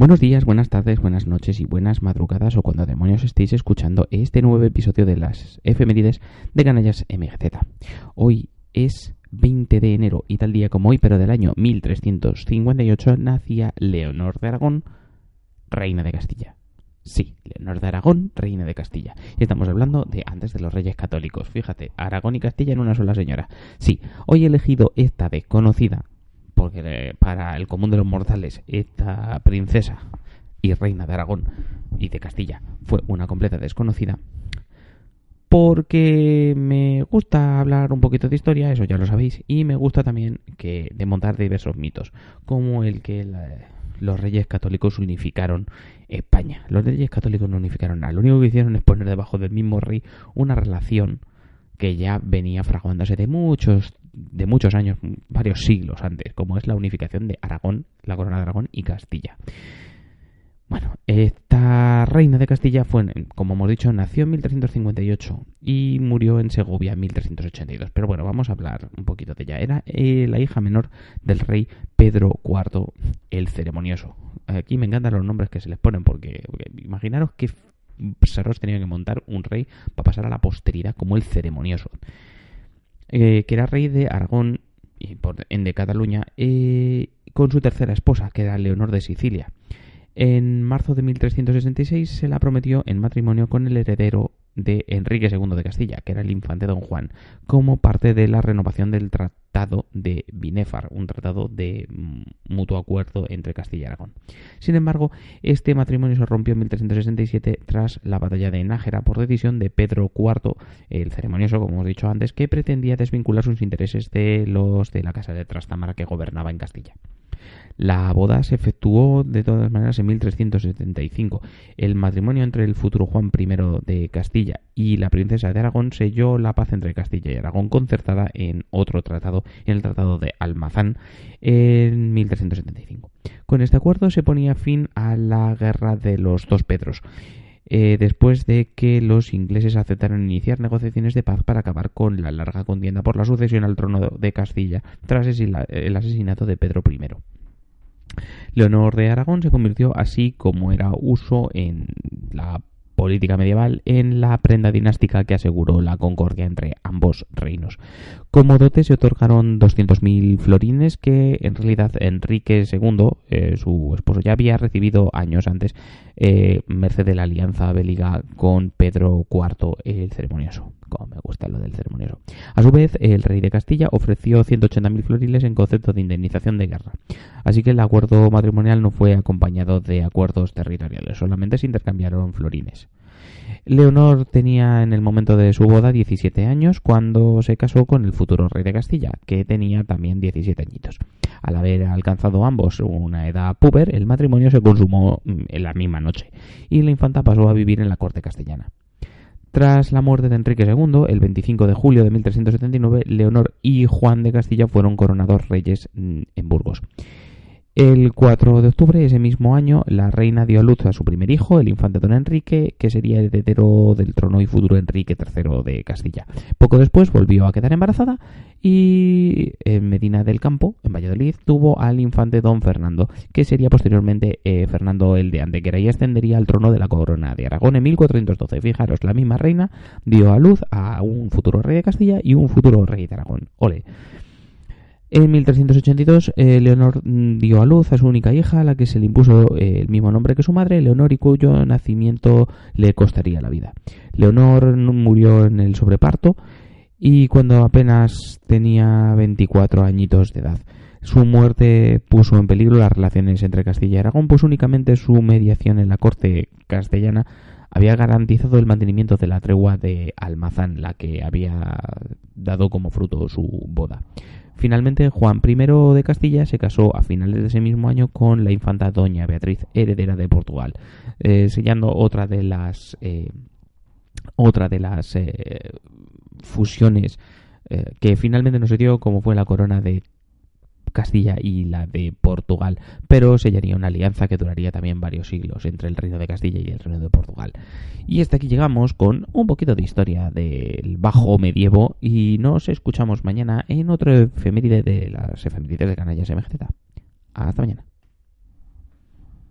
Buenos días, buenas tardes, buenas noches y buenas madrugadas o cuando demonios estéis escuchando este nuevo episodio de las efemérides de Canallas MGZ. Hoy es 20 de enero y tal día como hoy, pero del año 1358, nacía Leonor de Aragón, reina de Castilla. Sí, Leonor de Aragón, reina de Castilla. Y estamos hablando de antes de los reyes católicos. Fíjate, Aragón y Castilla en una sola señora. Sí, hoy he elegido esta desconocida porque para el común de los mortales esta princesa y reina de Aragón y de Castilla fue una completa desconocida, porque me gusta hablar un poquito de historia, eso ya lo sabéis, y me gusta también que montar diversos mitos, como el que los reyes católicos unificaron España. Los reyes católicos no unificaron nada, lo único que hicieron es poner debajo del mismo rey una relación que ya venía fraguándose de muchos de muchos años, varios siglos antes, como es la unificación de Aragón, la corona de Aragón y Castilla. Bueno, esta reina de Castilla fue, como hemos dicho, nació en 1358 y murió en Segovia en 1382. Pero bueno, vamos a hablar un poquito de ella. Era eh, la hija menor del rey Pedro IV el Ceremonioso. Aquí me encantan los nombres que se les ponen porque, imaginaros qué cerros tenía que montar un rey para pasar a la posteridad como el Ceremonioso. Eh, que era rey de Aragón y en de Cataluña, eh, con su tercera esposa, que era Leonor de Sicilia. En marzo de 1366 se la prometió en matrimonio con el heredero de Enrique II de Castilla, que era el infante don Juan, como parte de la renovación del Tratado de Binefar, un tratado de mm, mutuo acuerdo entre Castilla y Aragón. Sin embargo, este matrimonio se rompió en 1367 tras la batalla de Nájera por decisión de Pedro IV, el ceremonioso, como hemos dicho antes, que pretendía desvincular sus intereses de los de la Casa de Trastámara que gobernaba en Castilla. La boda se efectuó de todas maneras en 1375. El matrimonio entre el futuro Juan I de Castilla y la princesa de Aragón selló la paz entre Castilla y Aragón concertada en otro tratado, en el Tratado de Almazán, en 1375. Con este acuerdo se ponía fin a la guerra de los dos Pedros. Eh, después de que los ingleses aceptaran iniciar negociaciones de paz para acabar con la larga contienda por la sucesión al trono de Castilla tras el asesinato de Pedro I. Leonor de Aragón se convirtió así como era uso en la política medieval en la prenda dinástica que aseguró la concordia entre ambos reinos. Como dote se otorgaron 200.000 florines que en realidad Enrique II, eh, su esposo, ya había recibido años antes, eh, merced de la alianza bélica con Pedro IV el ceremonioso. Como me gusta. A su vez, el rey de Castilla ofreció 180.000 floriles en concepto de indemnización de guerra. Así que el acuerdo matrimonial no fue acompañado de acuerdos territoriales, solamente se intercambiaron florines. Leonor tenía en el momento de su boda 17 años cuando se casó con el futuro rey de Castilla, que tenía también 17 añitos. Al haber alcanzado ambos una edad puber, el matrimonio se consumó mm, en la misma noche y la infanta pasó a vivir en la corte castellana. Tras la muerte de Enrique II, el 25 de julio de 1379, Leonor y Juan de Castilla fueron coronados reyes mm, en Burgos. El 4 de octubre ese mismo año, la reina dio a luz a su primer hijo, el infante don Enrique, que sería heredero del trono y futuro Enrique III de Castilla. Poco después volvió a quedar embarazada y en Medina del Campo, en Valladolid, tuvo al infante don Fernando, que sería posteriormente eh, Fernando el de Antequera y ascendería al trono de la corona de Aragón en 1412. Fijaros, la misma reina dio a luz a un futuro rey de Castilla y un futuro rey de Aragón. Ole. En 1382, eh, Leonor mm, dio a luz a su única hija, a la que se le impuso eh, el mismo nombre que su madre, Leonor, y cuyo nacimiento le costaría la vida. Leonor murió en el sobreparto y cuando apenas tenía 24 añitos de edad. Su muerte puso en peligro las relaciones entre Castilla y Aragón, pues únicamente su mediación en la corte castellana había garantizado el mantenimiento de la tregua de Almazán, la que había dado como fruto su boda. Finalmente, Juan I de Castilla se casó a finales de ese mismo año con la infanta Doña Beatriz, heredera de Portugal, eh, sellando otra de las eh, otra de las eh, fusiones que finalmente no se dio, como fue la corona de Castilla y la de Portugal, pero sellaría una alianza que duraría también varios siglos entre el reino de Castilla y el reino de Portugal. Y hasta aquí llegamos con un poquito de historia del bajo medievo y nos escuchamos mañana en otro efeméride de las efemérides de Canallas MGZ. Hasta mañana.